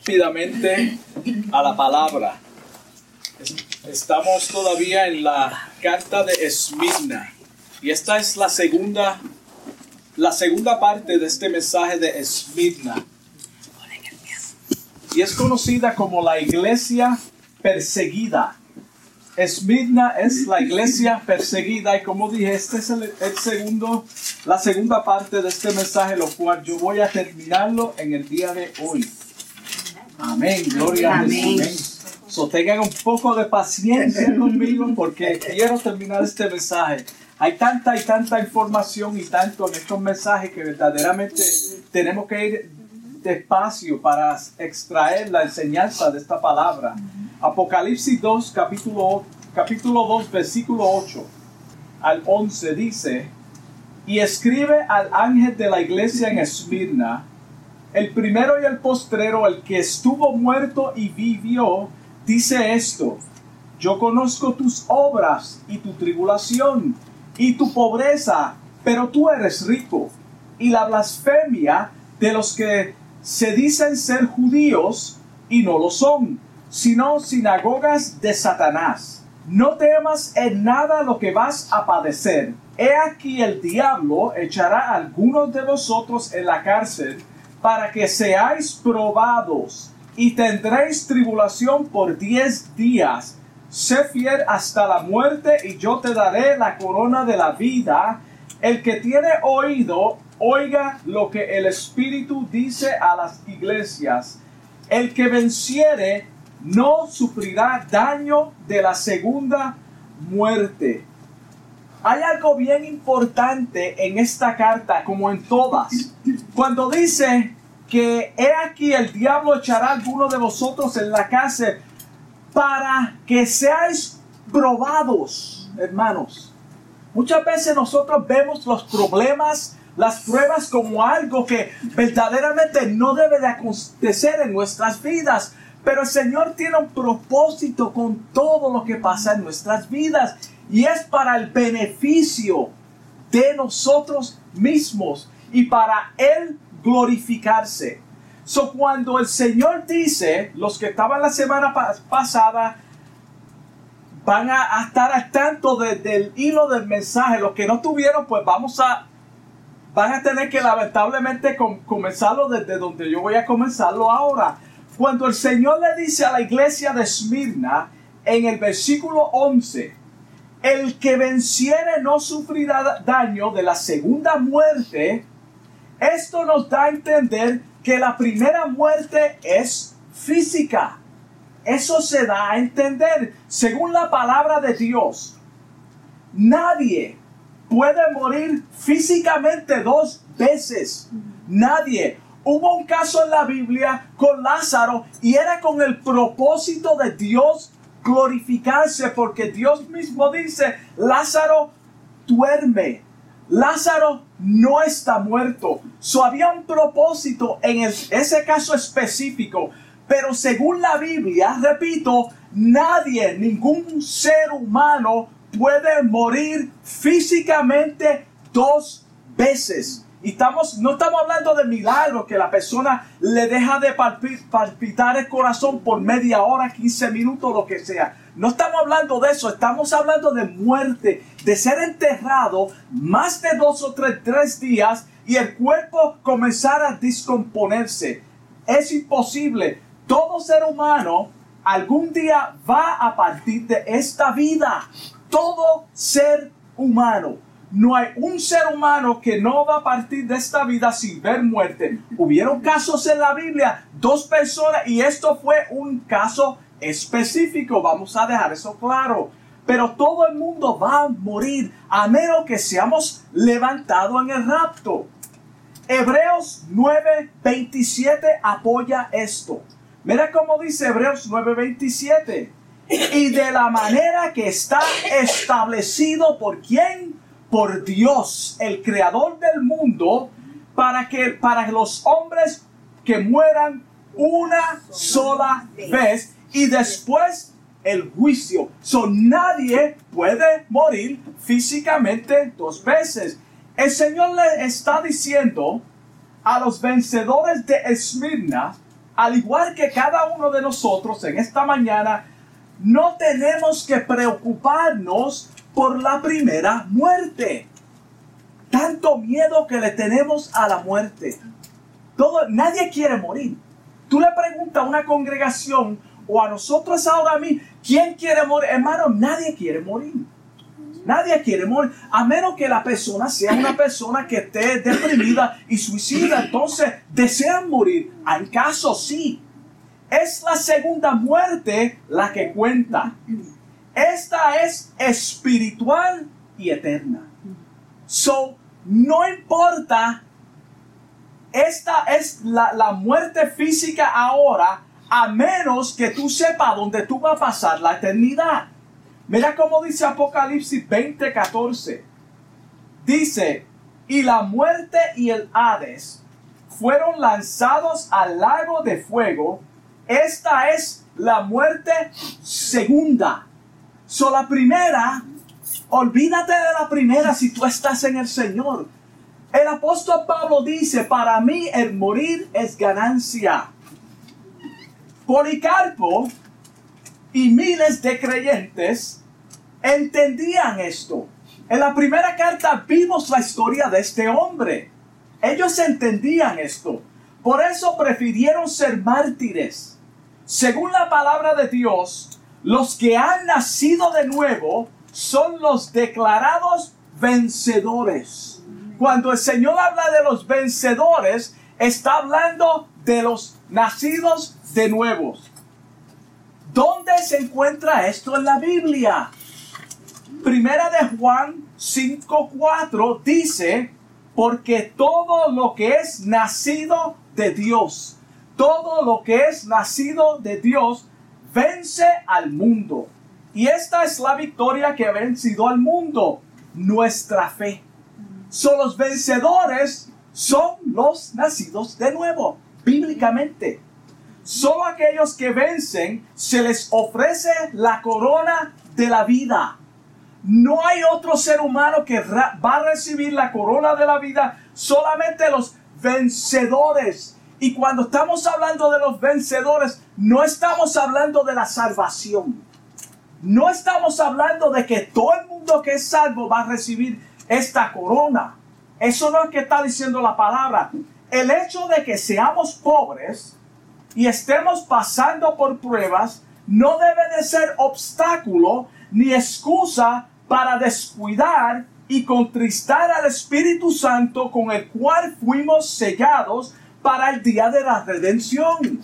rápidamente a la palabra. Estamos todavía en la carta de Esmirna y esta es la segunda la segunda parte de este mensaje de Esmirna. Y es conocida como la iglesia perseguida. Esmirna es la iglesia perseguida y como dije, este es el, segundo, la segunda parte de este mensaje, lo cual yo voy a terminarlo en el día de hoy. Amén, gloria a Dios. So, tengan un poco de paciencia conmigo porque quiero terminar este mensaje. Hay tanta y tanta información y tanto en estos mensajes que verdaderamente tenemos que ir despacio para extraer la enseñanza de esta palabra. Apocalipsis 2, capítulo, capítulo 2, versículo 8 al 11 dice, y escribe al ángel de la iglesia en Esmirna, el primero y el postrero, el que estuvo muerto y vivió, dice esto, yo conozco tus obras y tu tribulación y tu pobreza, pero tú eres rico, y la blasfemia de los que se dicen ser judíos y no lo son sino sinagogas de Satanás. No temas en nada lo que vas a padecer. He aquí el diablo echará a algunos de vosotros en la cárcel para que seáis probados y tendréis tribulación por diez días. Sé fiel hasta la muerte y yo te daré la corona de la vida. El que tiene oído, oiga lo que el Espíritu dice a las iglesias. El que venciere no sufrirá daño de la segunda muerte. Hay algo bien importante en esta carta, como en todas. Cuando dice que he aquí el diablo echará a alguno de vosotros en la cárcel para que seáis probados, hermanos. Muchas veces nosotros vemos los problemas, las pruebas como algo que verdaderamente no debe de acontecer en nuestras vidas. Pero el Señor tiene un propósito con todo lo que pasa en nuestras vidas y es para el beneficio de nosotros mismos y para Él glorificarse. So, cuando el Señor dice, los que estaban la semana pasada van a, estar al tanto del hilo del mensaje, los que no tuvieron, pues vamos a, van a tener que lamentablemente comenzarlo desde donde yo voy a comenzarlo ahora. Cuando el Señor le dice a la iglesia de Esmirna en el versículo 11, el que venciere no sufrirá daño de la segunda muerte, esto nos da a entender que la primera muerte es física. Eso se da a entender según la palabra de Dios. Nadie puede morir físicamente dos veces. Nadie. Hubo un caso en la Biblia con Lázaro y era con el propósito de Dios glorificarse porque Dios mismo dice, Lázaro duerme, Lázaro no está muerto. So había un propósito en ese caso específico, pero según la Biblia, repito, nadie, ningún ser humano puede morir físicamente dos veces. Y no estamos hablando de milagros que la persona le deja de palpitar el corazón por media hora, 15 minutos, lo que sea. No estamos hablando de eso, estamos hablando de muerte, de ser enterrado más de dos o tres, días y el cuerpo comenzar a descomponerse. Es imposible. Todo ser humano algún día va a partir de esta vida. Todo ser humano. No hay un ser humano que no va a partir de esta vida sin ver muerte. Hubieron casos en la Biblia, dos personas, y esto fue un caso específico, vamos a dejar eso claro. Pero todo el mundo va a morir a menos que seamos levantados en el rapto. Hebreos 9:27 apoya esto. Mira cómo dice Hebreos 9:27. Y de la manera que está establecido por quién? por Dios, el creador del mundo, para que para los hombres que mueran una sola vez y después el juicio. So nadie puede morir físicamente dos veces. El Señor le está diciendo a los vencedores de Esmirna, al igual que cada uno de nosotros en esta mañana, no tenemos que preocuparnos por la primera muerte. Tanto miedo que le tenemos a la muerte. Todo, nadie quiere morir. Tú le preguntas a una congregación o a nosotros ahora mismo, ¿quién quiere morir? Hermano, nadie quiere morir. Nadie quiere morir, a menos que la persona sea una persona que esté deprimida y suicida. Entonces, desean morir. Hay casos, sí. Es la segunda muerte la que cuenta. Esta es espiritual y eterna. So, no importa, esta es la, la muerte física ahora, a menos que tú sepas dónde tú vas a pasar la eternidad. Mira cómo dice Apocalipsis 20:14. Dice, y la muerte y el Hades fueron lanzados al lago de fuego. Esta es la muerte segunda. So la primera, olvídate de la primera si tú estás en el Señor. El apóstol Pablo dice, para mí el morir es ganancia. Policarpo y miles de creyentes entendían esto. En la primera carta vimos la historia de este hombre. Ellos entendían esto. Por eso prefirieron ser mártires. Según la palabra de Dios, los que han nacido de nuevo son los declarados vencedores. Cuando el Señor habla de los vencedores, está hablando de los nacidos de nuevo. ¿Dónde se encuentra esto en la Biblia? Primera de Juan 5.4 dice, porque todo lo que es nacido de Dios, todo lo que es nacido de Dios, vence al mundo. Y esta es la victoria que ha vencido al mundo, nuestra fe. Son los vencedores, son los nacidos de nuevo, bíblicamente. Solo aquellos que vencen se les ofrece la corona de la vida. No hay otro ser humano que va a recibir la corona de la vida, solamente los vencedores. Y cuando estamos hablando de los vencedores, no estamos hablando de la salvación. No estamos hablando de que todo el mundo que es salvo va a recibir esta corona. Eso no es que está diciendo la palabra. El hecho de que seamos pobres y estemos pasando por pruebas no debe de ser obstáculo ni excusa para descuidar y contristar al Espíritu Santo con el cual fuimos sellados para el día de la redención.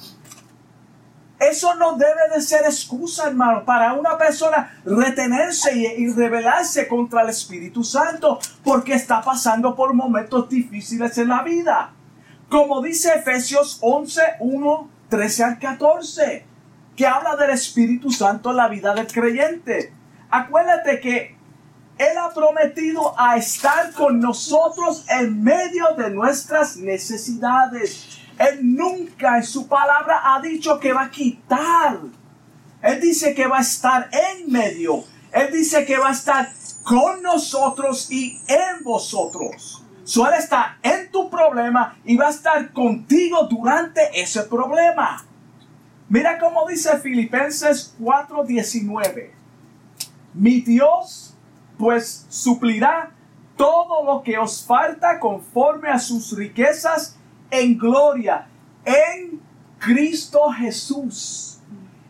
Eso no debe de ser excusa, hermano, para una persona retenerse y, rebelarse contra el Espíritu Santo porque está pasando por momentos difíciles en la vida. Como dice Efesios 11, 1, 13 al 14, que habla del Espíritu Santo en la vida del creyente. Acuérdate que él ha prometido a estar con nosotros en medio de nuestras necesidades. Él nunca en su palabra ha dicho que va a quitar. Él dice que va a estar en medio. Él dice que va a estar con nosotros y en vosotros. So, él está en tu problema y va a estar contigo durante ese problema. Mira cómo dice Filipenses 4:19. Mi Dios pues suplirá todo lo que os falta conforme a sus riquezas en gloria en Cristo Jesús.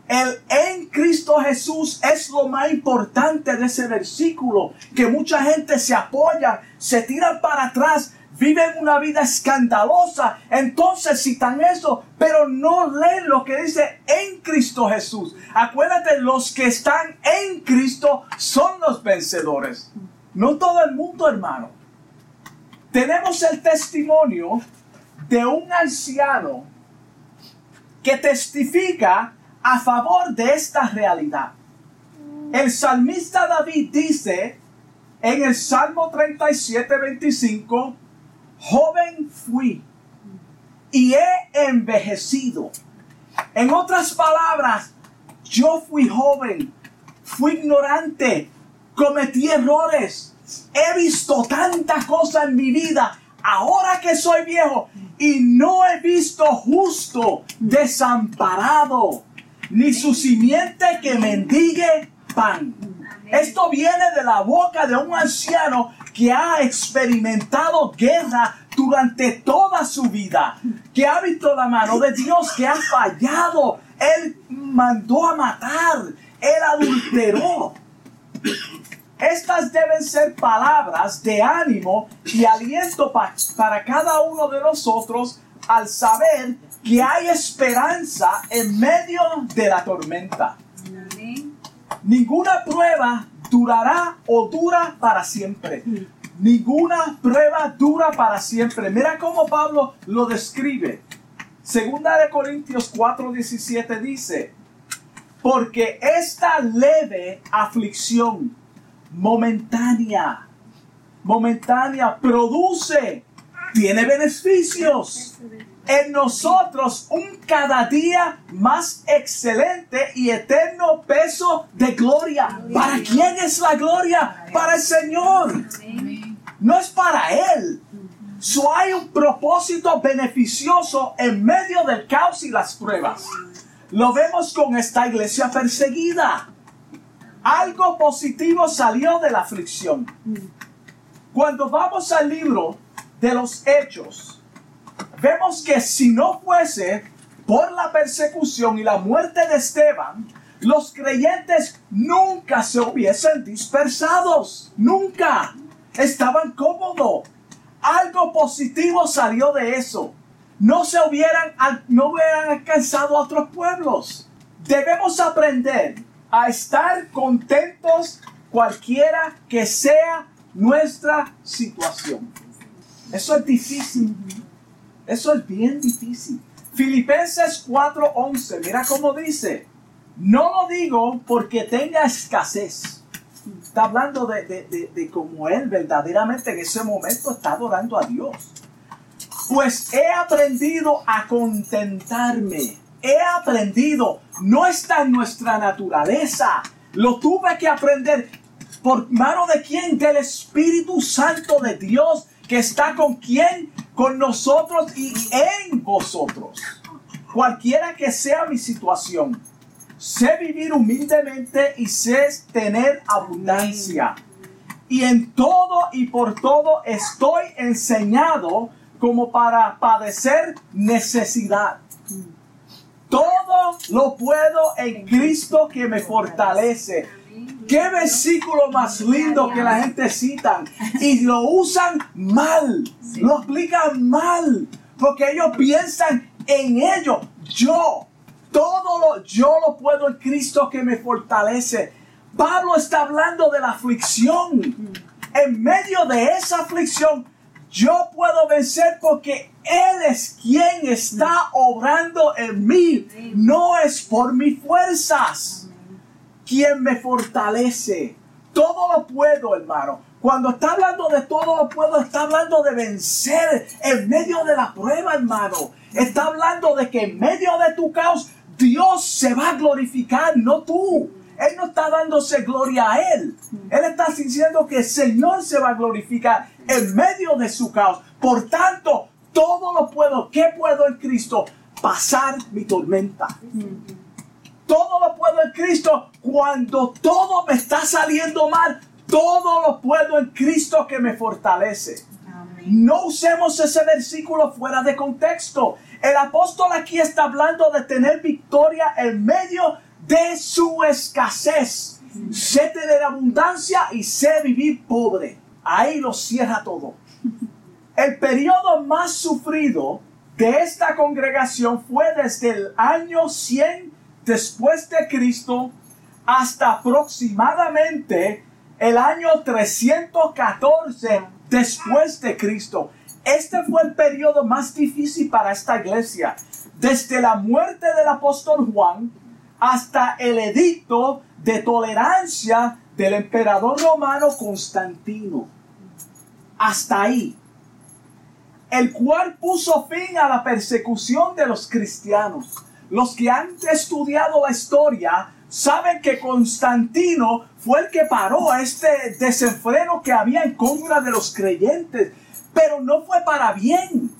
El en Cristo Jesús es lo más importante de ese versículo, que mucha gente se apoya, se tira para atrás, viven una vida escandalosa, entonces citan eso, pero no leen lo que dice en Cristo Jesús. Acuérdate, los que están en Cristo son los vencedores. No todo el mundo, hermano. Tenemos el testimonio de un anciano que testifica a favor de esta realidad. El salmista David dice en el Salmo 37, 25, joven fui y he envejecido. En otras palabras, yo fui joven, fui ignorante, cometí errores, he visto tantas cosas en mi vida, ahora que soy viejo y no he visto justo desamparado, ni su simiente que mendigue pan. Esto viene de la boca de un anciano que ha experimentado guerra durante toda su vida, que ha visto la mano de Dios, que ha fallado. Él mandó a matar, él adulteró. Estas deben ser palabras de ánimo y aliento para cada uno de nosotros al saber que hay esperanza en medio de la tormenta. Ninguna prueba durará o dura para siempre. Ninguna prueba dura para siempre. Mira cómo Pablo lo describe. Segunda de Corintios 4:17 dice, porque esta leve aflicción momentánea, momentánea, produce, tiene beneficios en nosotros un cada día más excelente y eterno peso de gloria. ¿Para quién es la gloria? Para el Señor. No es para Él. So hay un propósito beneficioso en medio del caos y las pruebas. Lo vemos con esta iglesia perseguida. Algo positivo salió de la aflicción. Cuando vamos al libro de los hechos, vemos que si no fuese por la persecución y la muerte de Esteban, los creyentes nunca se hubiesen dispersados. Nunca. Estaban cómodos. Algo positivo salió de eso. No se hubieran, no hubieran alcanzado otros pueblos. Debemos aprender a estar contentos cualquiera que sea nuestra situación. Eso es difícil. Eso es bien difícil. Filipenses 4:11, mira cómo dice, no lo digo porque tenga escasez. Está hablando de, de, de cómo él verdaderamente en ese momento está adorando a Dios. Pues he aprendido a contentarme he aprendido, no está en nuestra naturaleza. Lo tuve que aprender. ¿Por mano de quién? Del Espíritu Santo de Dios que está con quién? Con nosotros y en vosotros. Cualquiera que sea mi situación, sé vivir humildemente y sé tener abundancia. Y en todo y por todo estoy enseñado como para padecer necesidad todo lo puedo en Cristo que me fortalece. Qué versículo más lindo que la gente cita y lo usan mal, lo explican mal, porque ellos piensan en ello. Yo, todo lo, yo lo puedo en Cristo que me fortalece. Pablo está hablando de la aflicción. En medio de esa aflicción, yo puedo vencer porque Él es quien está obrando en mí. No es por mis fuerzas. Quien me fortalece. Todo lo puedo, hermano. Cuando está hablando de todo lo puedo, está hablando de vencer en medio de la prueba, hermano. Está hablando de que en medio de tu caos Dios se va a glorificar, no tú. Él no está dándose gloria a Él. Él está diciendo que el Señor se va a glorificar en medio de su caos. Por tanto, todo lo puedo. ¿Qué puedo en Cristo? Pasar mi tormenta. Todo lo puedo en Cristo cuando todo me está saliendo mal. Todo lo puedo en Cristo que me fortalece. No usemos ese versículo fuera de contexto. El apóstol aquí está hablando de tener victoria en medio de su escasez. Sé tener abundancia y sé vivir pobre. Ahí lo cierra todo. El periodo más sufrido de esta congregación fue desde el año 100 después de Cristo hasta aproximadamente el año 314 después de Cristo. Este fue el periodo más difícil para esta iglesia. Desde la muerte del apóstol Juan hasta el edicto de tolerancia del emperador romano Constantino. Hasta ahí. El cual puso fin a la persecución de los cristianos. Los que han estudiado la historia saben que Constantino fue el que paró este desenfreno que había en contra de los creyentes. pero no fue para bien.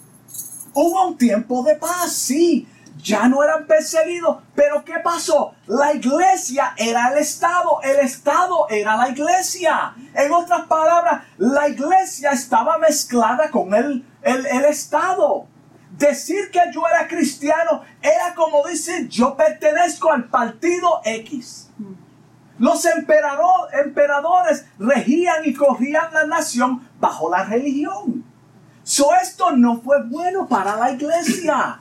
Hubo un tiempo de paz, sí, ya no eran perseguidos, pero ¿qué pasó? La iglesia era el Estado, el Estado era la iglesia. En otras palabras, la iglesia estaba mezclada con el, el, el Estado. Decir que yo era cristiano era como decir yo pertenezco al partido X. Los emperadores regían y corrían la nación bajo la religión. So esto no fue bueno para la iglesia.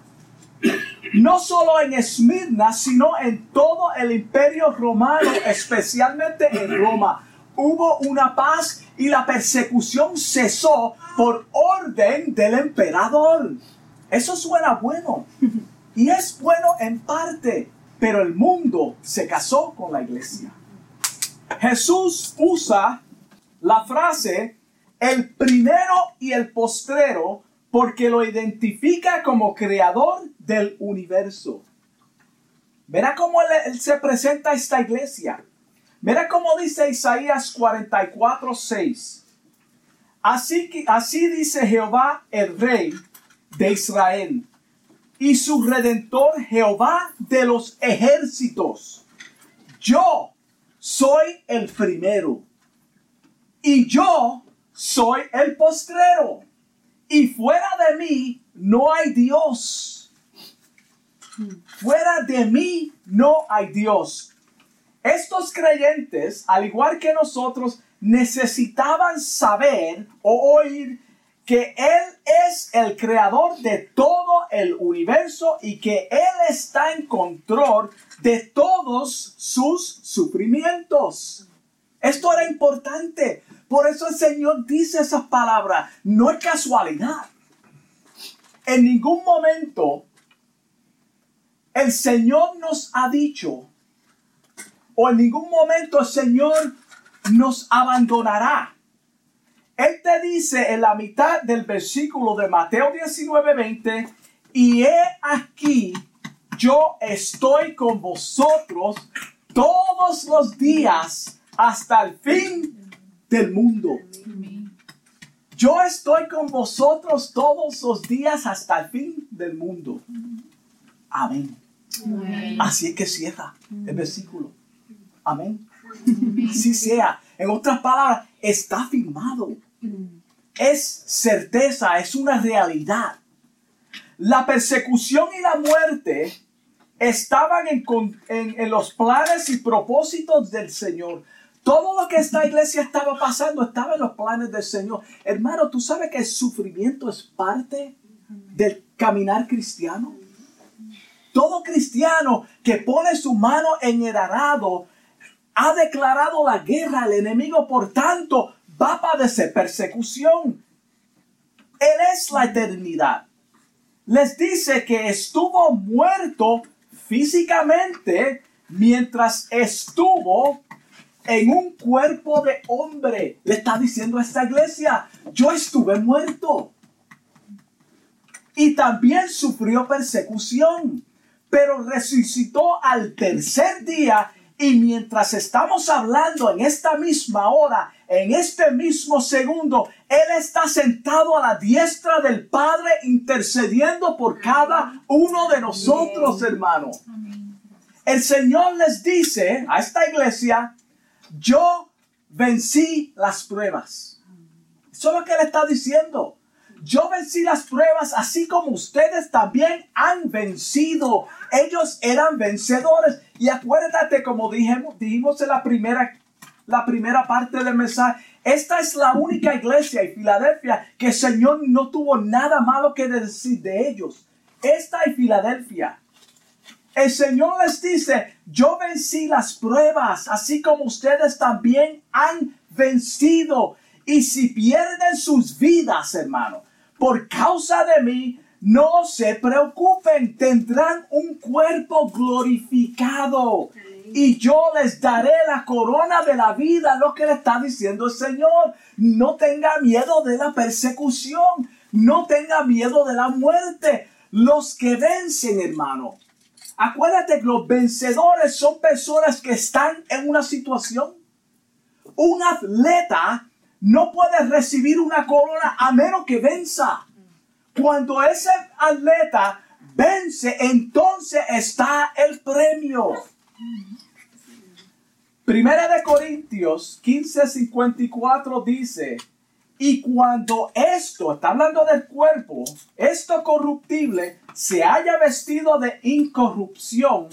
No solo en Esmirna, sino en todo el imperio romano, especialmente en Roma. Hubo una paz y la persecución cesó por orden del emperador. Eso suena bueno. Y es bueno en parte, pero el mundo se casó con la iglesia. Jesús usa la frase el primero y el postrero porque lo identifica como creador del universo. Verá cómo él, se presenta a esta iglesia. Verá cómo dice Isaías 44, 6. Así, que, así dice Jehová el rey de Israel y su redentor Jehová de los ejércitos. Yo soy el primero y yo soy el postrero y fuera de mí no hay Dios. Fuera de mí no hay Dios. Estos creyentes, al igual que nosotros, necesitaban saber o oír que Él es el creador de todo el universo y que Él está en control de todos sus sufrimientos. Esto era importante. Por eso el Señor dice esas palabras. No es casualidad. En ningún momento el Señor nos ha dicho, o en ningún momento el Señor nos abandonará. Él te dice en la mitad del versículo de Mateo 19:20, y he aquí, yo estoy con vosotros todos los días hasta el fin del mundo. Yo estoy con vosotros todos los días hasta el fin del mundo. Amén. Así es que cierra el versículo. Amén. Así sea. En otras palabras, está firmado es certeza, es una realidad. La persecución y la muerte estaban en, en, los planes y propósitos del Señor. Todo lo que esta iglesia estaba pasando estaba en los planes del Señor. Hermano, ¿tú sabes que el sufrimiento es parte del caminar cristiano? Todo cristiano que pone su mano en el arado ha declarado la guerra al enemigo. Por tanto, va a padecer persecución. Él es la eternidad. Les dice que estuvo muerto físicamente mientras estuvo en un cuerpo de hombre. Le está diciendo a esta iglesia, yo estuve muerto. Y también sufrió persecución, pero resucitó al tercer día y mientras estamos hablando en esta misma hora, en este mismo segundo, Él está sentado a la diestra del Padre intercediendo por cada uno de nosotros, hermano. El Señor les dice a esta iglesia, yo vencí las pruebas. Eso es lo que Él está diciendo. Yo vencí las pruebas así como ustedes también han vencido. Ellos eran vencedores. Y acuérdate, como dijimos, dijimos en la primera, la primera parte del mensaje, esta es la única iglesia en Filadelfia que el Señor no tuvo nada malo que decir de ellos. Esta es Filadelfia. El Señor les dice, yo vencí las pruebas, así como ustedes también han vencido. Y si pierden sus vidas, hermano, por causa de mí, no se preocupen, tendrán un cuerpo glorificado. Y yo les daré la corona de la vida, lo que le está diciendo el Señor. No tenga miedo de la persecución, no tenga miedo de la muerte. Los que vencen, hermano. Acuérdate que los vencedores son personas que están en una situación. Un atleta no puede recibir una corona a menos que venza. Cuando ese atleta vence, entonces está el premio. Primera de Corintios 15:54 dice, y cuando esto, está hablando del cuerpo, esto corruptible, se haya vestido de incorrupción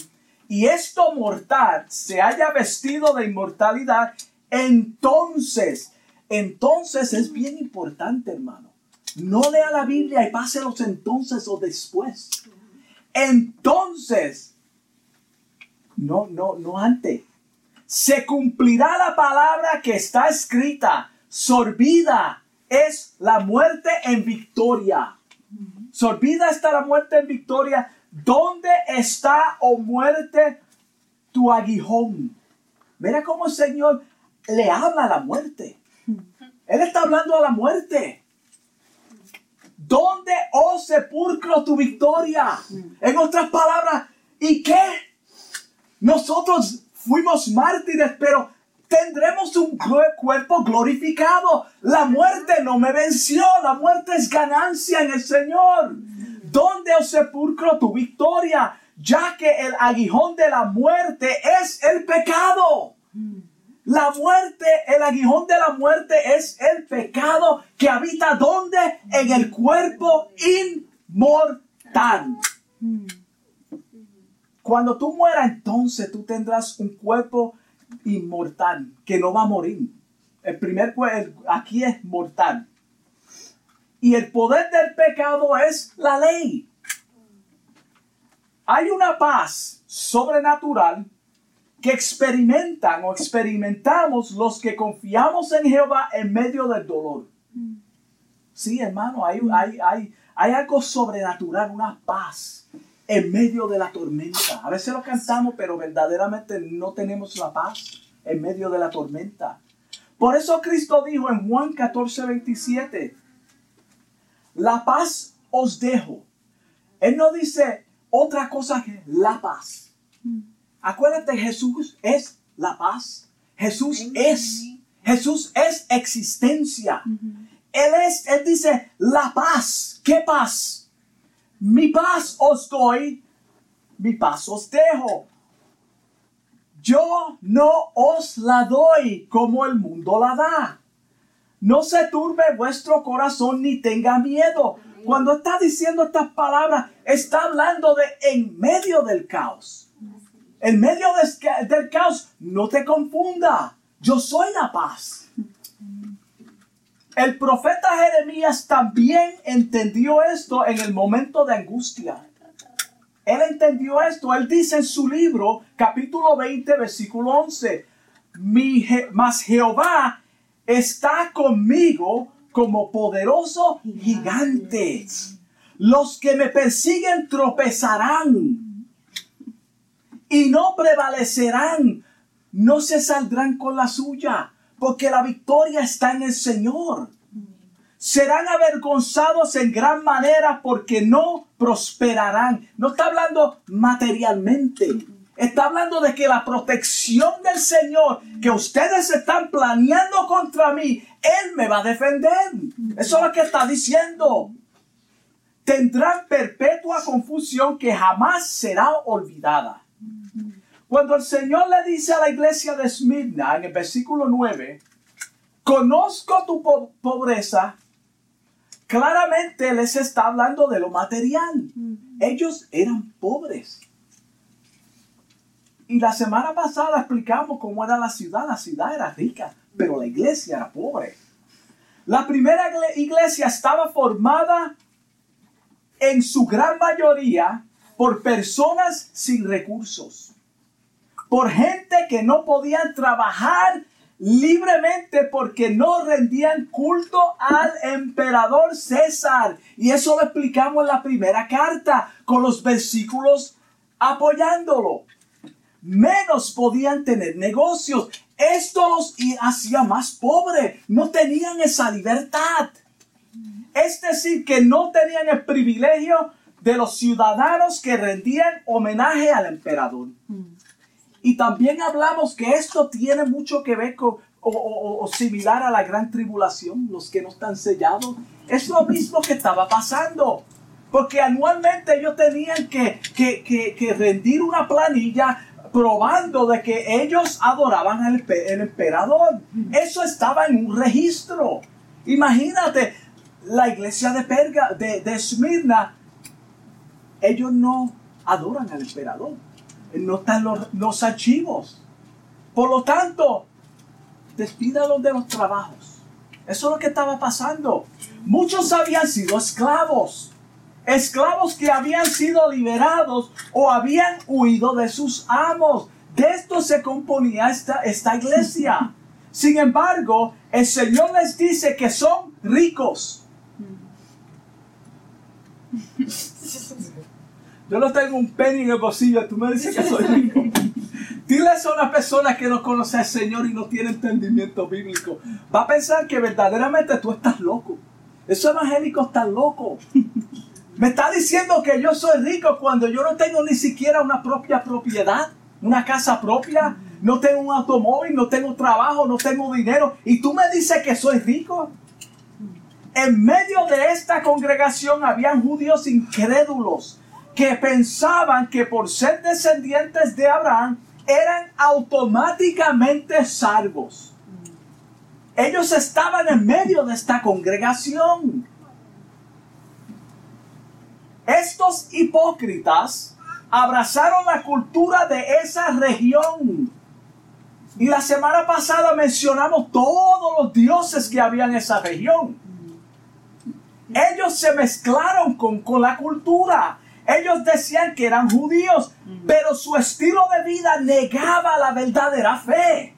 y esto mortal se haya vestido de inmortalidad, entonces, entonces es bien importante, hermano. No lea la Biblia y páselos entonces o después. Entonces, no, no, no antes. Se cumplirá la palabra que está escrita sorbida es la muerte en victoria. Sorbida está la muerte en victoria. ¿Dónde está, o oh muerte, tu aguijón? Mira cómo el Señor le habla a la muerte. Él está hablando a la muerte. ¿Dónde, oh sepulcro, tu victoria? En otras palabras, ¿y qué? Nosotros fuimos mártires, pero tendremos un cuerpo glorificado. La muerte no me venció, la muerte es ganancia en el Señor. ¿Dónde, oh sepulcro, tu victoria? Ya que el aguijón de la muerte es el pecado. La muerte, el aguijón de la muerte es el pecado que habita donde? En el cuerpo inmortal. Cuando tú mueras, entonces tú tendrás un cuerpo inmortal, que no va a morir. El primer aquí es mortal. Y el poder del pecado es la ley. Hay una paz sobrenatural que experimentan o experimentamos los que confiamos en Jehová en medio del dolor. Sí, hermano, hay, hay, hay, hay algo sobrenatural, una paz en medio de la tormenta. A veces lo cantamos, pero verdaderamente no tenemos la paz en medio de la tormenta. Por eso Cristo dijo en Juan 14, 27, la paz os dejo. Él no dice otra cosa que la paz. Acuérdate, Jesús es la paz. Jesús es. Jesús es existencia. Él es, él dice, la paz. ¿Qué paz? Mi paz os doy, mi paz os dejo. Yo no os la doy como el mundo la da. No se turbe vuestro corazón ni tenga miedo. Cuando está diciendo estas palabras, está hablando de en medio del caos. En medio del caos, no te confunda. Yo soy la paz. El profeta Jeremías también entendió esto en el momento de angustia. Él entendió esto. Él dice en su libro, capítulo 20, versículo 11, Mi mas Jehová está conmigo como poderoso gigante. Los que me persiguen tropezarán y no prevalecerán, no se saldrán con la suya porque la victoria está en el Señor. Serán avergonzados en gran manera porque no prosperarán. No está hablando materialmente. Está hablando de que la protección del Señor que ustedes están planeando contra mí, Él me va a defender. Eso es lo que está diciendo. Tendrán perpetua confusión que jamás será olvidada. Cuando el Señor le dice a la iglesia de Smyrna en el versículo 9, conozco tu pobreza, claramente les está hablando de lo material. Ellos eran pobres. Y la semana pasada explicamos cómo era la ciudad. La ciudad era rica, pero la iglesia era pobre. La primera iglesia estaba formada en su gran mayoría por personas sin recursos por gente que no podían trabajar libremente porque no rendían culto al emperador César. Y eso lo explicamos en la primera carta con los versículos apoyándolo. Menos podían tener negocios. Esto los hacía más pobres. No tenían esa libertad. Es decir, que no tenían el privilegio de los ciudadanos que rendían homenaje al emperador. Y también hablamos que esto tiene mucho que ver con o, similar a la gran tribulación, los que no están sellados. Es lo mismo que estaba pasando. Porque anualmente ellos tenían que, que, rendir una planilla probando de que ellos adoraban al el emperador. Eso estaba en un registro. Imagínate, la iglesia de Perga, de, de Esmirna, ellos no adoran al emperador. No están los, los archivos. Por lo tanto, despídalos de los trabajos. Eso es lo que estaba pasando. Muchos habían sido esclavos. Esclavos que habían sido liberados o habían huido de sus amos. De esto se componía esta, esta iglesia. Sin embargo, el Señor les dice que son ricos. Yo no tengo un penny en el bolsillo, tú me dices que soy rico. Dile a una persona que no conoce al Señor y no tiene entendimiento bíblico. Va a pensar que verdaderamente tú estás loco. Esos evangélicos están locos. Me está diciendo que yo soy rico cuando yo no tengo ni siquiera una propia propiedad, una casa propia, no tengo un automóvil, no tengo trabajo, no tengo dinero. Y tú me dices que soy rico. En medio de esta congregación habían judíos incrédulos que pensaban que por ser descendientes de Abraham eran automáticamente salvos. Ellos estaban en medio de esta congregación. Estos hipócritas abrazaron la cultura de esa región. Y la semana pasada mencionamos todos los dioses que había en esa región. Ellos se mezclaron con, con la cultura. Ellos decían que eran judíos, pero su estilo de vida negaba la verdadera fe.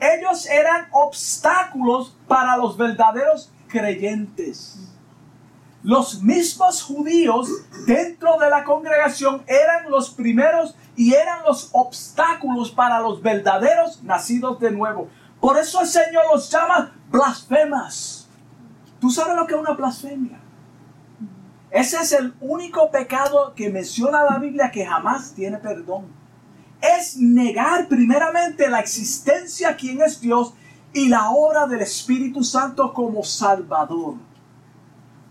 Ellos eran obstáculos para los verdaderos creyentes. Los mismos judíos dentro de la congregación eran los primeros y eran los obstáculos para los verdaderos nacidos de nuevo. Por eso el Señor los llama blasfemas. ¿Tú sabes lo que es una blasfemia? Ese es el único pecado que menciona la Biblia que jamás tiene perdón. Es negar primeramente la existencia, quién es Dios, y la obra del Espíritu Santo como Salvador.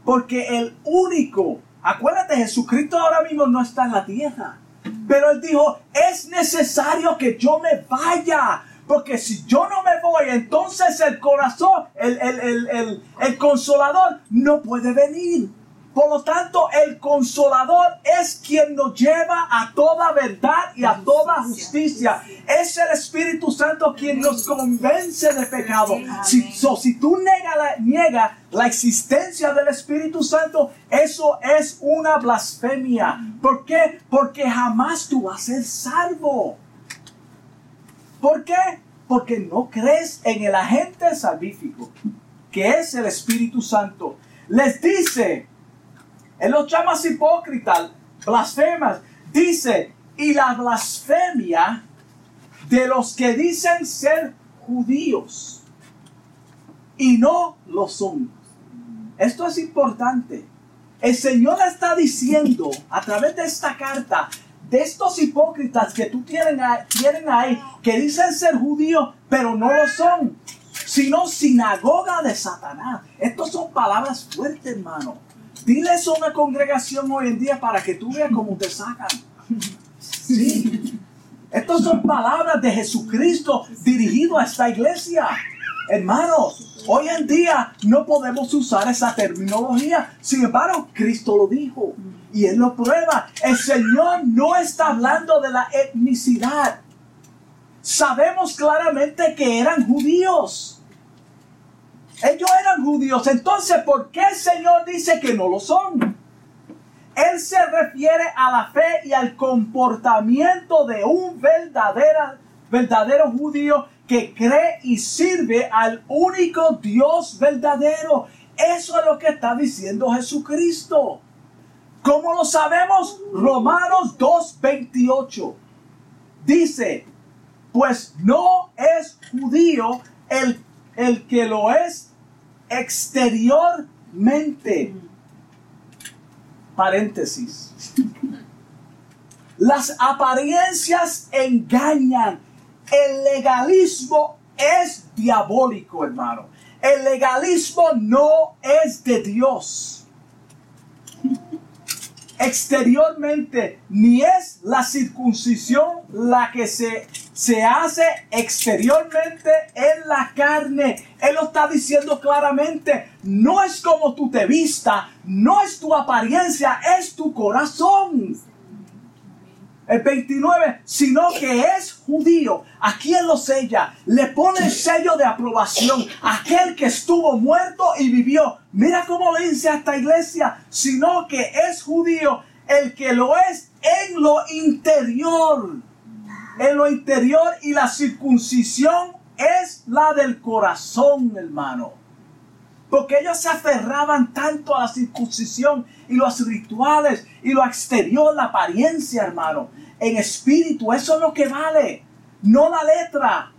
Porque el único, acuérdate, Jesucristo ahora mismo no está en la tierra. Pero él dijo, es necesario que yo me vaya. Porque si yo no me voy, entonces el corazón, el, el, el consolador no puede venir. Por lo tanto, el consolador es quien nos lleva a toda verdad y a toda justicia. Es el Espíritu Santo quien nos convence de pecado. Si, tú niegas la, niega la existencia del Espíritu Santo, eso es una blasfemia. ¿Por qué? Porque jamás tú vas a ser salvo. ¿Por qué? Porque no crees en el agente salvífico, que es el Espíritu Santo. Les dice él los llama hipócritas, blasfemas. Dice, y la blasfemia de los que dicen ser judíos y no lo son. Esto es importante. El Señor está diciendo a través de esta carta, de estos hipócritas que tú tienen, ahí, que dicen ser judíos, pero no lo son, sino sinagoga de Satanás. Estas son palabras fuertes, hermano. Dile eso a una congregación hoy en día para que tú veas cómo te sacan. Sí. Estas son palabras de Jesucristo dirigido a esta iglesia. Hermanos, hoy en día no podemos usar esa terminología. Sin embargo, Cristo lo dijo. Y Él lo prueba. El Señor no está hablando de la etnicidad. Sabemos claramente que eran judíos. Ellos eran judíos. Entonces, ¿por qué el Señor dice que no lo son? Él se refiere a la fe y al comportamiento de un verdadero, verdadero judío que cree y sirve al único Dios verdadero. Eso es lo que está diciendo Jesucristo. ¿Cómo lo sabemos? Romanos 2.28 dice, pues no es judío el, el que lo es exteriormente. Paréntesis. Las apariencias engañan. El legalismo es diabólico, hermano. El legalismo no es de Dios. Exteriormente, ni es la circuncisión la que se, se hace exteriormente en la carne. Él lo está diciendo claramente. No es como tú te vista, no es tu apariencia, es tu corazón el 29, sino que es judío. ¿A quien lo sella? Le pone el sello de aprobación. Aquel que estuvo muerto y vivió. Mira cómo le dice a esta iglesia, sino que es judío el que lo es en lo interior. En lo interior y la circuncisión es la del corazón, hermano. Porque ellos se aferraban tanto a la circuncisión y los rituales y lo exterior, la apariencia, hermano. En espíritu, eso es lo que vale, no la letra.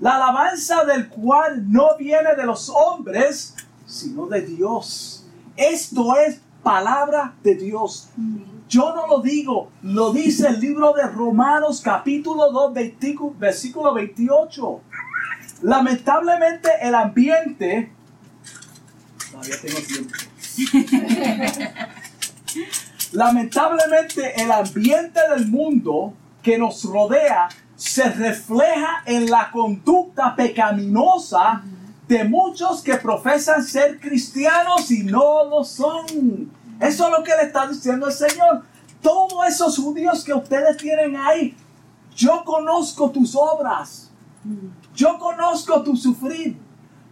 La alabanza del cual no viene de los hombres, sino de Dios. Esto es palabra de Dios. Yo no lo digo, lo dice el libro de Romanos capítulo 2, versículo 28. Lamentablemente el ambiente Todavía tengo tiempo. Lamentablemente el ambiente del mundo que nos rodea se refleja en la conducta pecaminosa de muchos que profesan ser cristianos y no lo son. Eso es lo que le está diciendo el Señor. Todos esos judíos que ustedes tienen ahí, yo conozco tus obras. Yo conozco tu sufrir.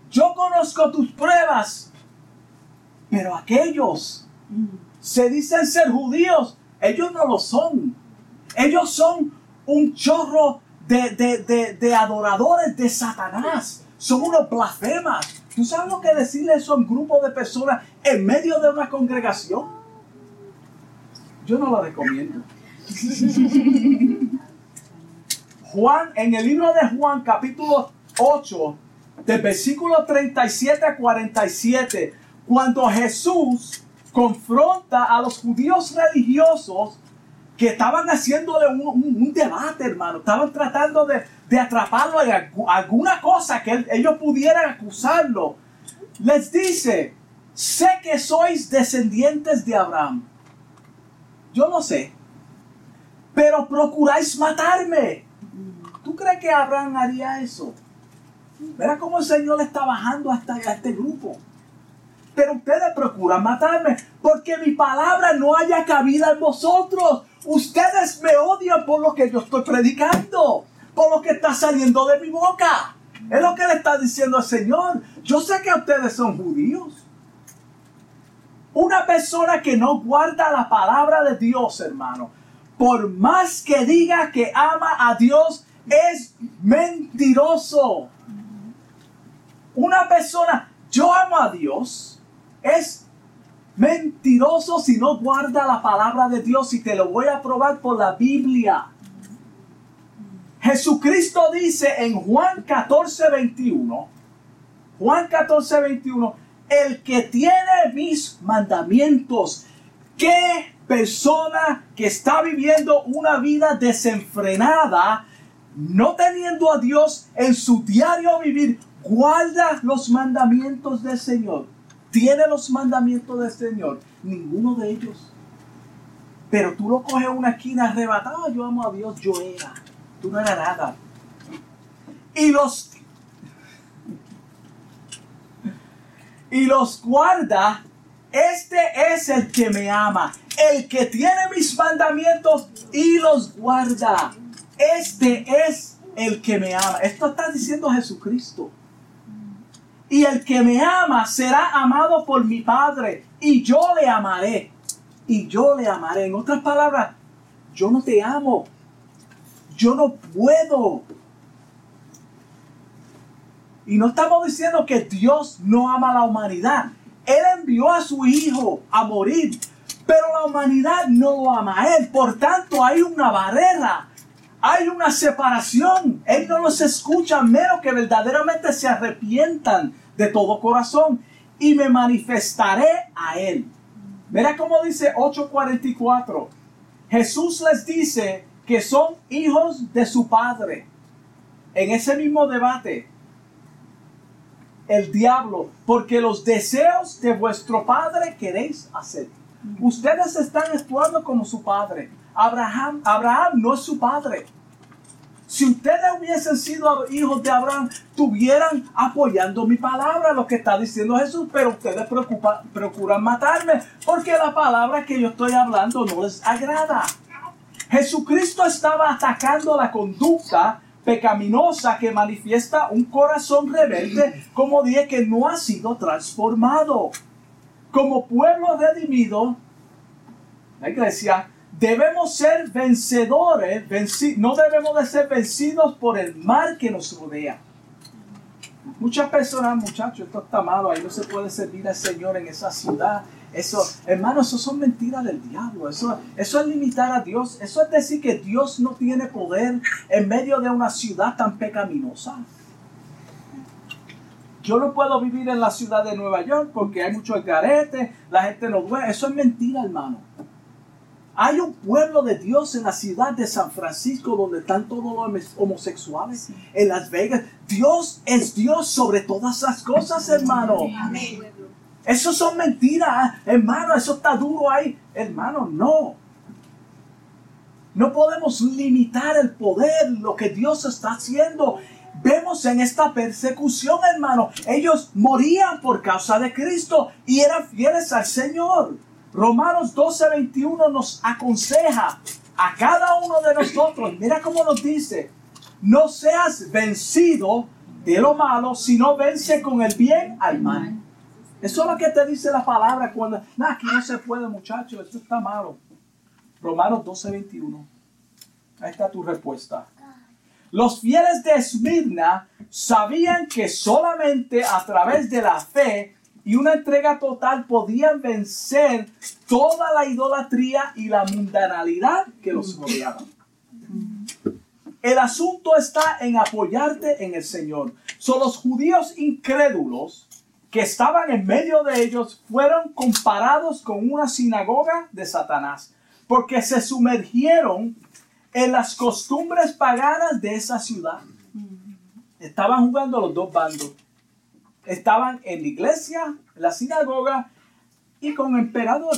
Yo conozco tus pruebas. Pero aquellos se dicen ser judíos, ellos no lo son. Ellos son un chorro de, adoradores de Satanás. Son unos blasfemas. ¿Tú sabes lo que decirle a un grupo de personas en medio de una congregación? Yo no lo recomiendo. Juan, en el libro de Juan, capítulo 8, del versículo 37 a 47, cuando Jesús confronta a los judíos religiosos que estaban haciéndole un, debate, hermano, estaban tratando de, atraparlo en alguna cosa que ellos pudieran acusarlo, les dice, sé que sois descendientes de Abraham. Yo no sé, pero procuráis matarme. ¿Tú crees que Abraham haría eso? Verá cómo el Señor está bajando hasta a este grupo pero ustedes procuran matarme porque mi palabra no haya cabida en vosotros. Ustedes me odian por lo que yo estoy predicando, por lo que está saliendo de mi boca. Es lo que le está diciendo el Señor. Yo sé que ustedes son judíos. Una persona que no guarda la palabra de Dios, hermano, por más que diga que ama a Dios, es mentiroso. Una persona, yo amo a Dios, es mentiroso si no guarda la palabra de Dios y te lo voy a probar por la Biblia. Jesucristo dice en Juan 14, 21, Juan 14, 21, el que tiene mis mandamientos, qué persona que está viviendo una vida desenfrenada, no teniendo a Dios en su diario vivir, guarda los mandamientos del Señor tiene los mandamientos del Señor, ninguno de ellos. Pero tú lo coges una esquina arrebatada, yo amo a Dios, yo era. Tú no eras nada. Y los y los guarda, este es el que me ama, el que tiene mis mandamientos y los guarda. Este es el que me ama. Esto está diciendo Jesucristo. Y el que me ama será amado por mi Padre. Y yo le amaré. Y yo le amaré. En otras palabras, yo no te amo. Yo no puedo. Y no estamos diciendo que Dios no ama a la humanidad. Él envió a su Hijo a morir. Pero la humanidad no lo ama a Él. Por tanto, hay una barrera. Hay una separación. Él no los escucha menos que verdaderamente se arrepientan de todo corazón y me manifestaré a él. Mira cómo dice 8:44. Jesús les dice que son hijos de su Padre. en ese mismo debate, el diablo, porque los deseos de vuestro padre queréis hacer. Ustedes están actuando como su padre. Abraham, Abraham no es su padre. Si ustedes hubiesen sido hijos de Abraham, estuvieran apoyando mi palabra, lo que está diciendo Jesús, pero ustedes procuran matarme porque la palabra que yo estoy hablando no les agrada. Jesucristo estaba atacando la conducta pecaminosa que manifiesta un corazón rebelde, como dije, que no ha sido transformado. Como pueblo redimido, la iglesia, debemos ser vencedores, no debemos de ser vencidos por el mal que nos rodea. Muchas personas, muchachos, esto está malo, ahí no se puede servir al Señor en esa ciudad, eso, hermanos, eso son mentiras del diablo. Eso, eso es limitar a Dios. Eso es decir que Dios no tiene poder en medio de una ciudad tan pecaminosa. Yo no puedo vivir en la ciudad de Nueva York porque hay mucho garete, la gente no duele. Eso es mentira, hermano. Hay un pueblo de Dios en la ciudad de San Francisco donde están todos los homosexuales. En Las Vegas. Dios es Dios sobre todas las cosas, hermano. Eso son mentiras, hermano, eso está duro ahí. Hermano, no. No podemos limitar el poder, lo que Dios está haciendo. Vemos en esta persecución, hermano, ellos morían por causa de Cristo y eran fieles al Señor. Romanos 12, 21 nos aconseja a cada uno de nosotros, mira cómo nos dice, no seas vencido de lo malo, sino vence con el bien al mal. Eso es lo que te dice la palabra cuando, no, aquí no se puede muchacho, esto está malo. Romanos 12, 21. Ahí está tu respuesta. Los fieles de Esmirna sabían que solamente a través de la fe y una entrega total podían vencer toda la idolatría y la mundanalidad que los rodeaban. El asunto está en apoyarte en el Señor. Son los judíos incrédulos que estaban en medio de ellos fueron comparados con una sinagoga de Satanás, porque se sumergieron en las costumbres paganas de esa ciudad. Estaban jugando los dos bandos. Estaban en la iglesia, en la sinagoga y con el emperador.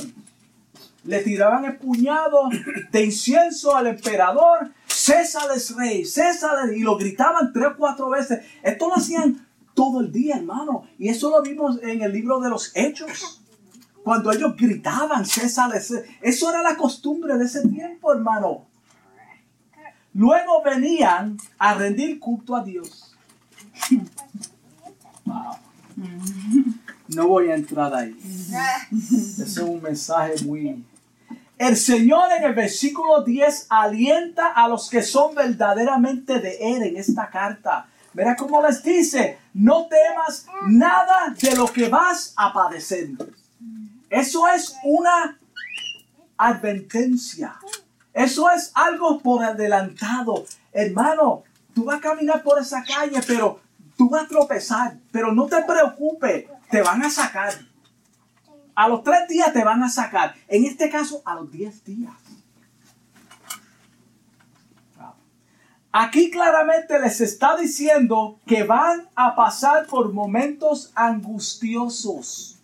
Le tiraban el puñado de incienso al emperador. César es rey, César y lo gritaban tres o cuatro veces. Esto lo hacían todo el día, hermano. Y eso lo vimos en el libro de los Hechos. Cuando ellos gritaban, César, eso era la costumbre de ese tiempo, hermano. Luego venían a rendir culto a Dios. No voy a entrar ahí. Ese es un mensaje muy... El Señor en el versículo 10 alienta a los que son verdaderamente de Él en esta carta. Mira cómo les dice, no temas nada de lo que vas a padecer. Eso es una advertencia. Eso es algo por adelantado. Hermano, tú vas a caminar por esa calle, pero tú vas a tropezar. Pero no te preocupes, te van a sacar. A los tres días te van a sacar. En este caso, a los diez días. Aquí claramente les está diciendo que van a pasar por momentos angustiosos.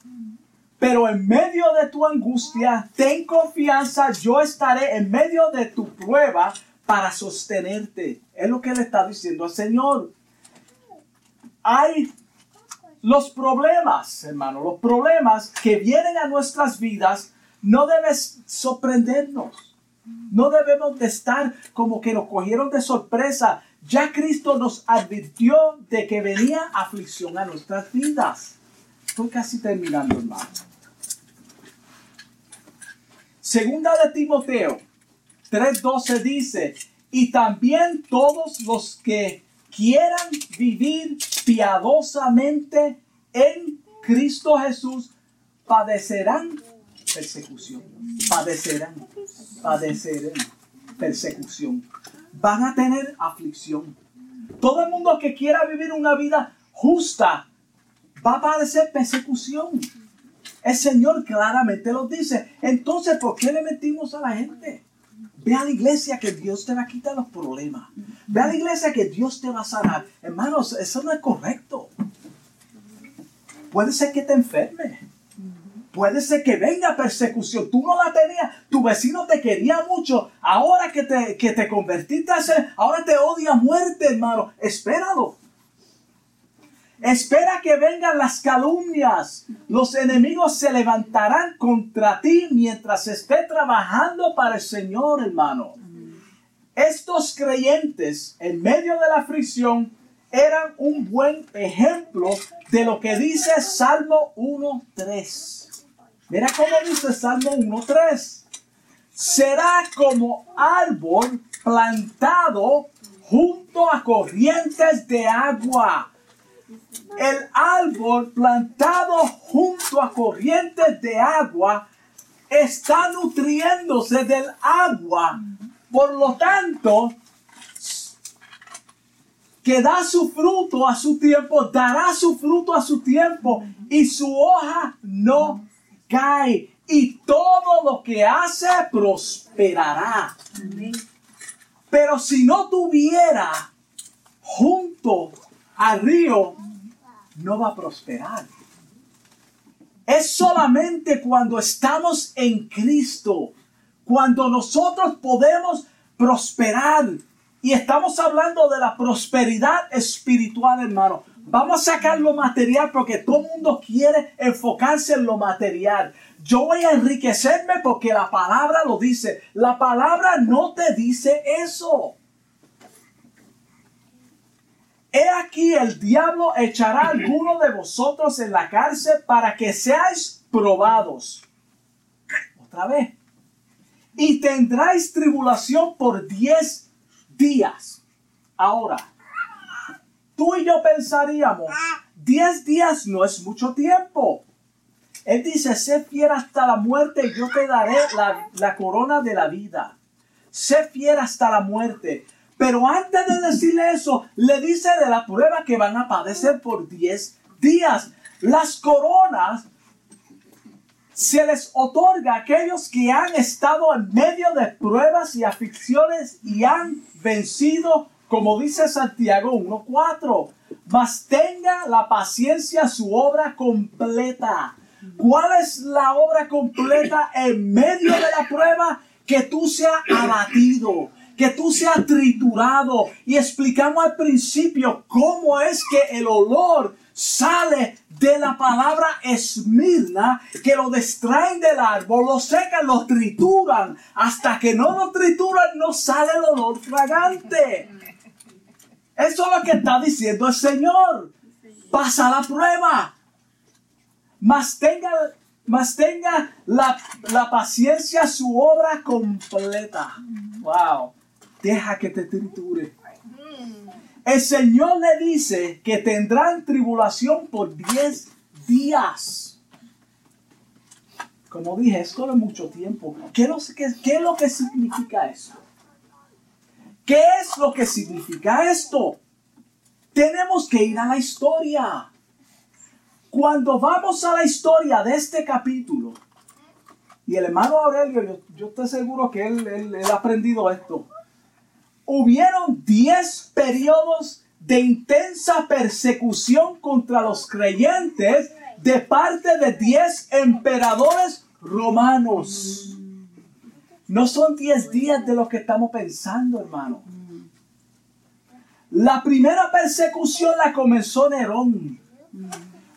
Pero en medio de tu angustia, ten confianza, yo estaré en medio de tu prueba para sostenerte. Es lo que le está diciendo al Señor. Hay los problemas, hermano, los problemas que vienen a nuestras vidas no debes sorprendernos. No debemos de estar como que nos cogieron de sorpresa. Ya Cristo nos advirtió de que venía aflicción a nuestras vidas. Estoy casi terminando, hermano. Segunda de Timoteo 3:12 dice, y también todos los que quieran vivir piadosamente en Cristo Jesús padecerán persecución. Padecerán padecer persecución. Van a tener aflicción. Todo el mundo que quiera vivir una vida justa va a padecer persecución. El Señor claramente lo dice. Entonces, ¿por qué le mentimos a la gente? Ve a la iglesia que Dios te va a quitar los problemas. Ve a la iglesia que Dios te va a sanar. Hermanos, eso no es correcto. Puede ser que te enferme. Puede ser que venga persecución. Tú no la tenías. Tu vecino te quería mucho. Ahora que te, que te convertiste, ahora te odia a muerte, hermano. Espéralo. Espera que vengan las calumnias. Los enemigos se levantarán contra ti mientras esté trabajando para el Señor, hermano. Estos creyentes, en medio de la aflicción, eran un buen ejemplo de lo que dice Salmo 1.3. Mira cómo dice Salmo 1.3. Será como árbol plantado junto a corrientes de agua el árbol plantado junto a corrientes de agua está nutriéndose del agua. Por lo tanto, que da su fruto a su tiempo, dará su fruto a su tiempo y su hoja no cae. Y todo lo que hace prosperará. Pero si no tuviera junto al río no va a prosperar. Es solamente cuando estamos en Cristo, cuando nosotros podemos prosperar. Y estamos hablando de la prosperidad espiritual, hermano. Vamos a sacar lo material porque todo el mundo quiere enfocarse en lo material. Yo voy a enriquecerme porque la palabra lo dice. La palabra no te dice eso. He aquí el diablo echará a alguno de vosotros en la cárcel para que seáis probados. Otra vez. Y tendráis tribulación por diez días. Ahora, tú y yo pensaríamos, diez días no es mucho tiempo. Él dice, sé fiel hasta la muerte y yo te daré la, la corona de la vida. Sé fiel hasta la muerte. Pero antes de decirle eso, le dice de la prueba que van a padecer por 10 días. Las coronas se les otorga a aquellos que han estado en medio de pruebas y aflicciones y han vencido, como dice Santiago 1.4. Mas tenga la paciencia su obra completa. ¿Cuál es la obra completa en medio de la prueba? Que tú seas abatido que tú seas triturado. Y explicamos al principio cómo es que el olor sale de la palabra esmirna, que lo distraen del árbol, lo secan, lo trituran. Hasta que no lo trituran, no sale el olor fragante. Eso es lo que está diciendo el Señor. Pasa la prueba. Mas tenga, tenga la, la paciencia su obra completa. Wow deja que te triture. El Señor le dice que tendrán tribulación por 10 días. Como dije, esto no es mucho tiempo. ¿Qué, ¿Qué es lo que significa eso? ¿Qué es lo que significa esto? Tenemos que ir a la historia. Cuando vamos a la historia de este capítulo, y el hermano Aurelio, yo, estoy seguro que él, él ha aprendido esto hubieron 10 periodos de intensa persecución contra los creyentes de parte de 10 emperadores romanos. No son 10 días de lo que estamos pensando, hermano. La primera persecución la comenzó Nerón.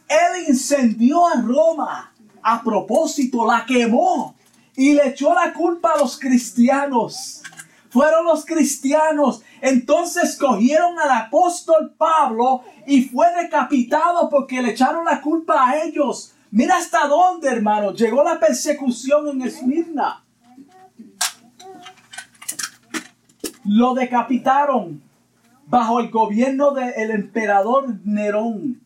Él incendió a Roma. A propósito, la quemó y le echó la culpa a los cristianos fueron los cristianos. Entonces cogieron al apóstol Pablo y fue decapitado porque le echaron la culpa a ellos. Mira hasta dónde, hermano, llegó la persecución en Esmirna. Lo decapitaron bajo el gobierno del emperador Nerón.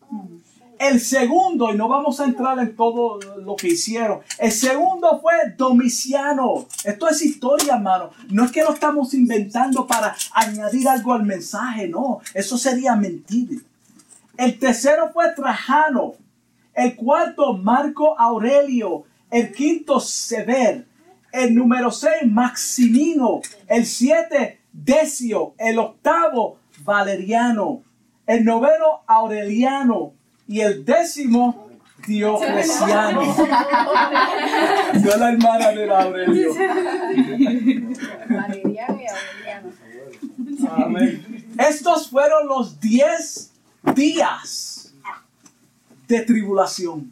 El segundo, y no vamos a entrar en todo lo que hicieron, el segundo fue Domiciano. Esto es historia, hermano. No es que lo estamos inventando para añadir algo al mensaje, no. Eso sería mentir. El tercero fue Trajano. El cuarto, Marco Aurelio. El quinto, Sever. El número seis, Maximino. El siete, Decio, el octavo Valeriano, el noveno Aureliano y el décimo Diocleciano. Yo la hermana de Aurelio. Valeriano y Aureliano. Amén. Estos fueron los diez días de tribulación.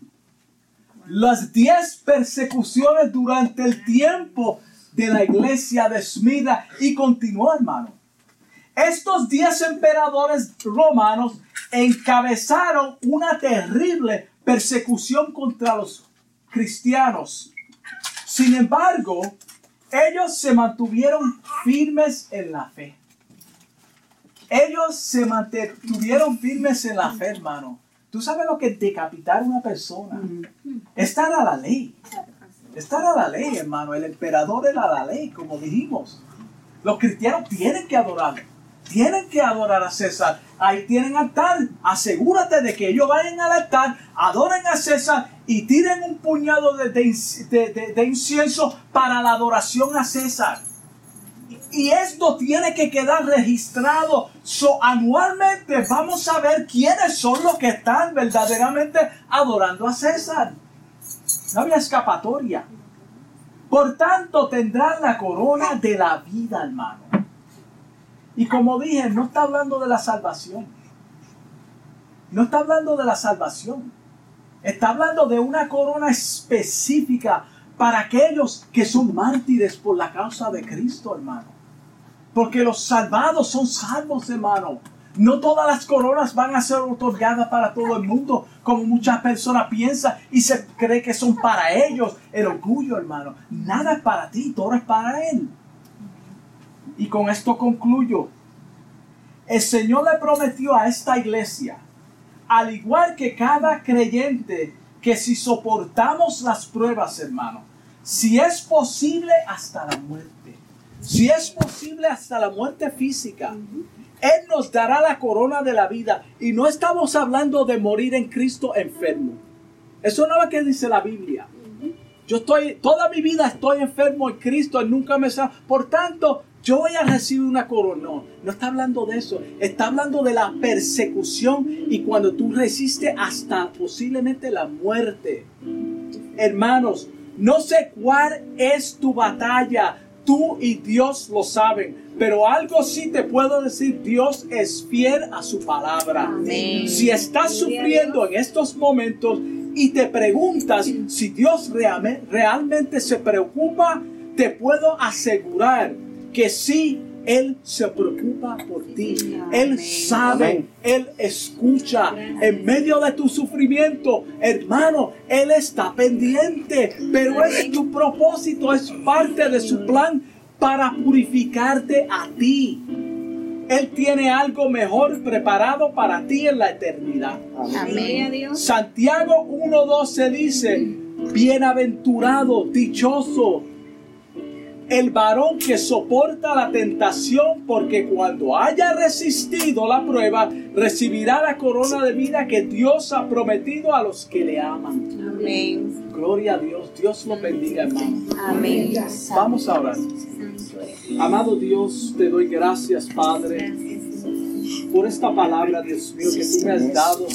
Las diez persecuciones durante el tiempo de la iglesia de Smida y continuó, hermano. Estos diez emperadores romanos encabezaron una terrible persecución contra los cristianos. Sin embargo, ellos se mantuvieron firmes en la fe. Ellos se mantuvieron firmes en la fe, hermano. Tú sabes lo que es decapitar a una persona. Estar a la ley. Estar a la ley, hermano. El emperador era la ley, como dijimos. Los cristianos tienen que adorar. Tienen que adorar a César. Ahí tienen altar. Asegúrate de que ellos vayan al altar, adoren a César y tiren un puñado de, incienso para la adoración a César. Y esto tiene que quedar registrado. Anualmente vamos a ver quiénes son los que están verdaderamente adorando a César. No había escapatoria. Por tanto, tendrán la corona de la vida, hermano. Y como dije, no está hablando de la salvación. No está hablando de la salvación. Está hablando de una corona específica para aquellos que son mártires por la causa de Cristo, hermano. Porque los salvados son salvos, hermano. No todas las coronas van a ser otorgadas para todo el mundo, como muchas personas piensan y se cree que son para ellos. El orgullo, hermano. Nada es para ti, todo es para Él. Y con esto concluyo. El Señor le prometió a esta iglesia, al igual que cada creyente, que si soportamos las pruebas, hermano, si es posible hasta la muerte si es posible hasta la muerte física. Él nos dará la corona de la vida. Y no estamos hablando de morir en Cristo enfermo. Eso no es lo que dice la Biblia. Yo estoy, toda mi vida estoy enfermo en Cristo, Él nunca me sabe. Por tanto, yo voy a recibir una corona. No, no está hablando de eso. Está hablando de la persecución y cuando tú resistes hasta posiblemente la muerte. Hermanos, no sé cuál es tu batalla, Tú y Dios lo saben. Pero algo sí te puedo decir, Dios es fiel a su palabra. Si estás sufriendo en estos momentos y te preguntas si Dios realmente se preocupa, te puedo asegurar que sí él se preocupa por ti. Él sabe, Él escucha. En medio de tu sufrimiento, hermano, Él está pendiente. Pero es tu propósito, es parte de su plan para purificarte a ti. Él tiene algo mejor preparado para ti en la eternidad. Amén. Santiago 1.12 dice, bienaventurado, dichoso el varón que soporta la tentación, porque cuando haya resistido la prueba, recibirá la corona de vida que Dios ha prometido a los que le aman. Amén. Gloria a Dios. Dios lo bendiga, hermano. Amén. Vamos a orar. Amado Dios, te doy gracias, Padre, por esta palabra, Dios mío, que tú me has dado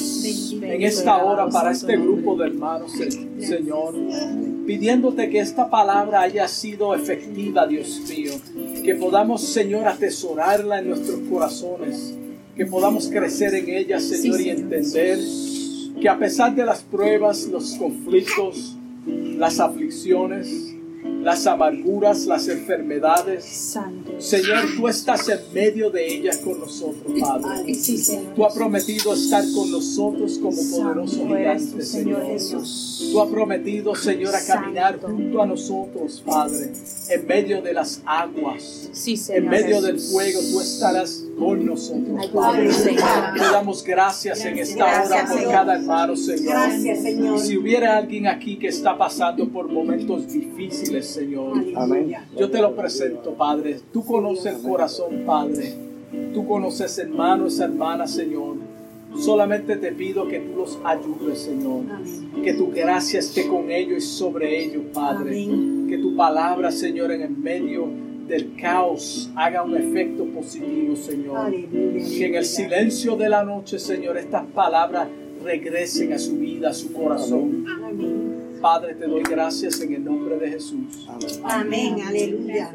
en esta hora para este grupo de hermanos, Señor pidiéndote que esta palabra haya sido efectiva, Dios mío, que podamos, Señor, atesorarla en nuestros corazones, que podamos crecer en ella, Señor, y entender que a pesar de las pruebas, los conflictos, las aflicciones, las amarguras, las enfermedades. Señor, tú estás en medio de ellas con nosotros, Padre. Tú has prometido estar con nosotros como poderoso gigante, Señor. Tú has prometido, Señor, a caminar junto a nosotros, Padre, en medio de las aguas, en medio del fuego, tú estarás con nosotros. Padre. Te damos gracias en esta hora por cada hermano, Señor. Señor. Si hubiera alguien aquí que está pasando por momentos difíciles, Señor. Amén. Yo te lo presento, Padre. Tú conoces el corazón, Padre. Tú conoces hermanos, hermanas, Señor. Solamente te pido que tú los ayudes, Señor. Que tu gracia esté con ellos y sobre ellos, Padre. Que tu palabra, Señor, en el medio del caos haga un efecto positivo, Señor. Que en el silencio de la noche, Señor, estas palabras regresen a su vida, a su corazón. Amén. Padre, te doy gracias en el nombre de Jesús. Amén. Aleluya.